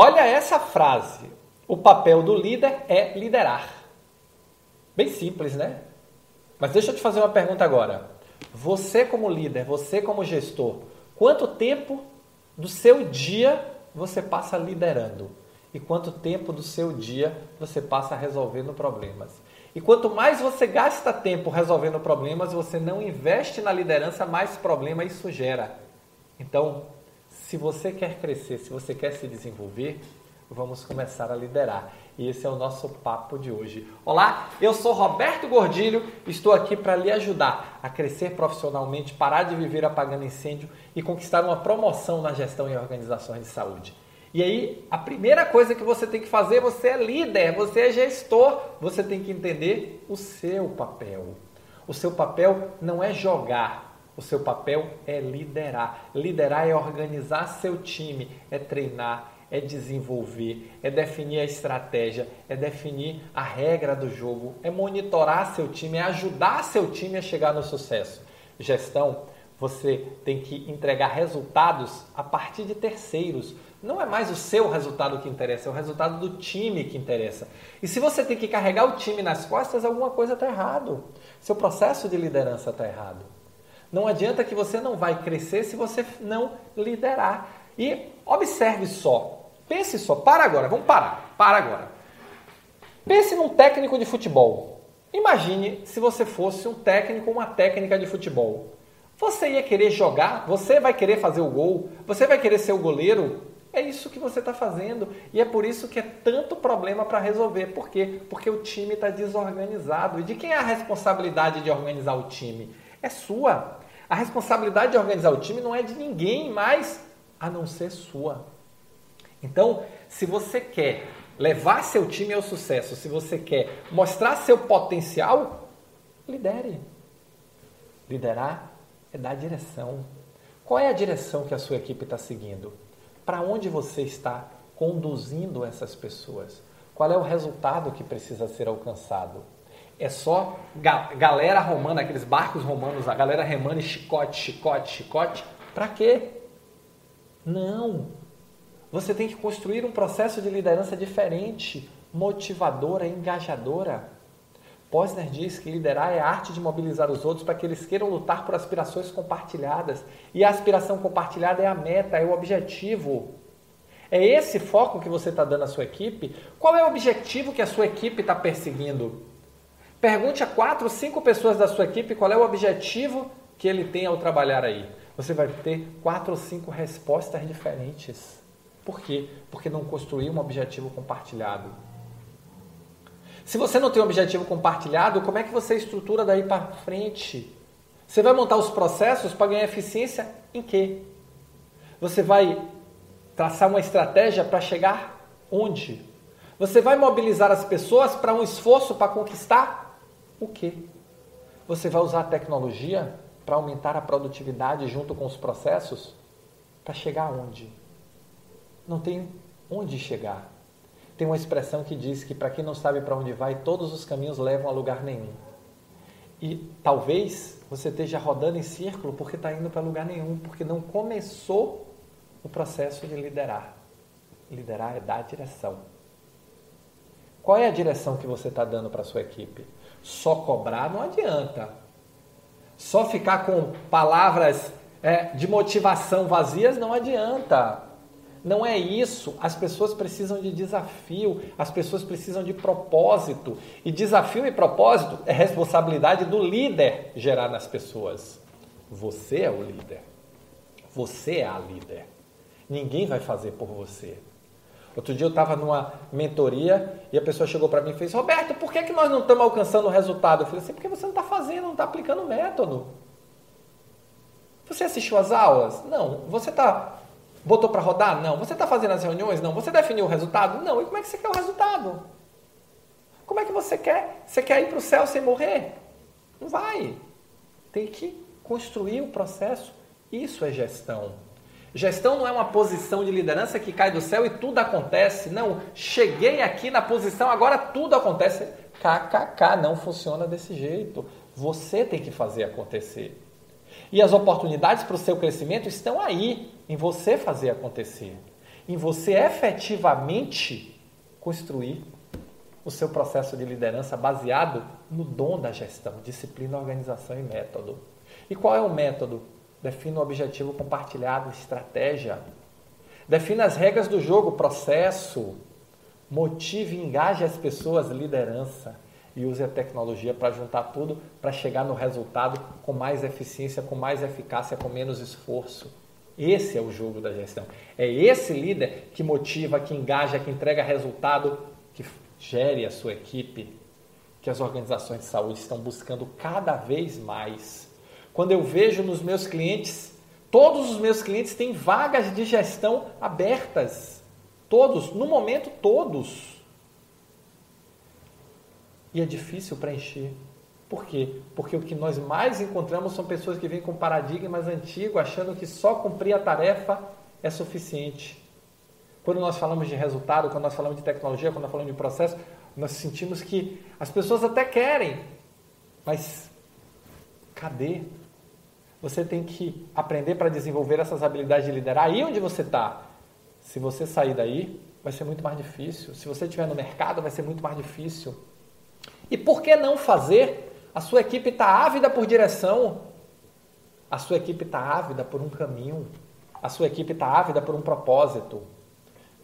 Olha essa frase. O papel do líder é liderar. Bem simples, né? Mas deixa eu te fazer uma pergunta agora. Você, como líder, você, como gestor, quanto tempo do seu dia você passa liderando? E quanto tempo do seu dia você passa resolvendo problemas? E quanto mais você gasta tempo resolvendo problemas, você não investe na liderança, mais problema isso gera. Então, se você quer crescer, se você quer se desenvolver, vamos começar a liderar. E esse é o nosso papo de hoje. Olá, eu sou Roberto Gordilho, estou aqui para lhe ajudar a crescer profissionalmente, parar de viver apagando incêndio e conquistar uma promoção na gestão e organizações de saúde. E aí, a primeira coisa que você tem que fazer, você é líder, você é gestor, você tem que entender o seu papel. O seu papel não é jogar, o seu papel é liderar. Liderar é organizar seu time, é treinar, é desenvolver, é definir a estratégia, é definir a regra do jogo, é monitorar seu time, é ajudar seu time a chegar no sucesso. Gestão, você tem que entregar resultados a partir de terceiros. Não é mais o seu resultado que interessa, é o resultado do time que interessa. E se você tem que carregar o time nas costas, alguma coisa está errado. Seu processo de liderança está errado. Não adianta que você não vai crescer se você não liderar. E observe só, Pense só, para agora, vamos parar, para agora. Pense num técnico de futebol. Imagine se você fosse um técnico, uma técnica de futebol. Você ia querer jogar? Você vai querer fazer o gol? Você vai querer ser o goleiro? É isso que você está fazendo e é por isso que é tanto problema para resolver. Por quê? Porque o time está desorganizado. E de quem é a responsabilidade de organizar o time? É sua. A responsabilidade de organizar o time não é de ninguém mais a não ser sua. Então, se você quer levar seu time ao sucesso, se você quer mostrar seu potencial, lidere. Liderar é dar direção. Qual é a direção que a sua equipe está seguindo? Para onde você está conduzindo essas pessoas? Qual é o resultado que precisa ser alcançado? É só ga galera romana, aqueles barcos romanos, a galera remando chicote, chicote, chicote? Para quê? Não. Você tem que construir um processo de liderança diferente, motivadora, engajadora. Posner diz que liderar é a arte de mobilizar os outros para que eles queiram lutar por aspirações compartilhadas. E a aspiração compartilhada é a meta, é o objetivo. É esse foco que você está dando à sua equipe? Qual é o objetivo que a sua equipe está perseguindo? Pergunte a quatro, cinco pessoas da sua equipe qual é o objetivo que ele tem ao trabalhar aí. Você vai ter quatro ou cinco respostas diferentes. Por quê? Porque não construiu um objetivo compartilhado. Se você não tem um objetivo compartilhado, como é que você estrutura daí para frente? Você vai montar os processos para ganhar eficiência em quê? Você vai traçar uma estratégia para chegar onde? Você vai mobilizar as pessoas para um esforço para conquistar o quê? Você vai usar a tecnologia para aumentar a produtividade junto com os processos para chegar onde? não tem onde chegar. Tem uma expressão que diz que para quem não sabe para onde vai, todos os caminhos levam a lugar nenhum. E talvez você esteja rodando em círculo porque está indo para lugar nenhum, porque não começou o processo de liderar. Liderar é dar direção. Qual é a direção que você está dando para a sua equipe? Só cobrar não adianta. Só ficar com palavras é, de motivação vazias não adianta. Não é isso. As pessoas precisam de desafio, as pessoas precisam de propósito. E desafio e propósito é responsabilidade do líder gerar nas pessoas. Você é o líder. Você é a líder. Ninguém vai fazer por você. Outro dia eu estava numa mentoria e a pessoa chegou para mim e fez: Roberto, por que, que nós não estamos alcançando o resultado? Eu falei assim: porque você não está fazendo, não está aplicando o método. Você assistiu às aulas? Não. Você está Botou para rodar? Não. Você está fazendo as reuniões? Não. Você definiu o resultado? Não. E como é que você quer o resultado? Como é que você quer? Você quer ir para o céu sem morrer? Não vai. Tem que construir o processo. Isso é gestão. Gestão não é uma posição de liderança que cai do céu e tudo acontece. Não, cheguei aqui na posição, agora tudo acontece. KKK, não funciona desse jeito. Você tem que fazer acontecer. E as oportunidades para o seu crescimento estão aí, em você fazer acontecer. em você efetivamente construir o seu processo de liderança baseado no dom da gestão, disciplina, organização e método. E qual é o método? Defina o objetivo compartilhado, estratégia. Defina as regras do jogo, processo. Motive e engaje as pessoas, liderança. E use a tecnologia para juntar tudo para chegar no resultado com mais eficiência, com mais eficácia, com menos esforço. Esse é o jogo da gestão. É esse líder que motiva, que engaja, que entrega resultado, que gere a sua equipe, que as organizações de saúde estão buscando cada vez mais. Quando eu vejo nos meus clientes, todos os meus clientes têm vagas de gestão abertas. Todos, no momento, todos. E é difícil preencher. Por quê? Porque o que nós mais encontramos são pessoas que vêm com paradigmas antigos, achando que só cumprir a tarefa é suficiente. Quando nós falamos de resultado, quando nós falamos de tecnologia, quando nós falamos de processo, nós sentimos que as pessoas até querem, mas cadê? Você tem que aprender para desenvolver essas habilidades de liderar aí onde você está. Se você sair daí, vai ser muito mais difícil. Se você estiver no mercado, vai ser muito mais difícil. E por que não fazer? A sua equipe está ávida por direção. A sua equipe está ávida por um caminho. A sua equipe está ávida por um propósito.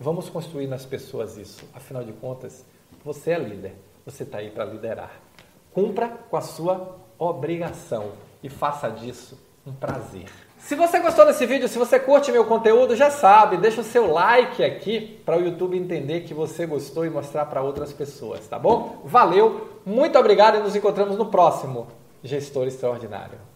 Vamos construir nas pessoas isso. Afinal de contas, você é líder. Você está aí para liderar. Cumpra com a sua obrigação e faça disso um prazer. Se você gostou desse vídeo, se você curte meu conteúdo, já sabe, deixa o seu like aqui para o YouTube entender que você gostou e mostrar para outras pessoas, tá bom? Valeu, muito obrigado e nos encontramos no próximo Gestor Extraordinário.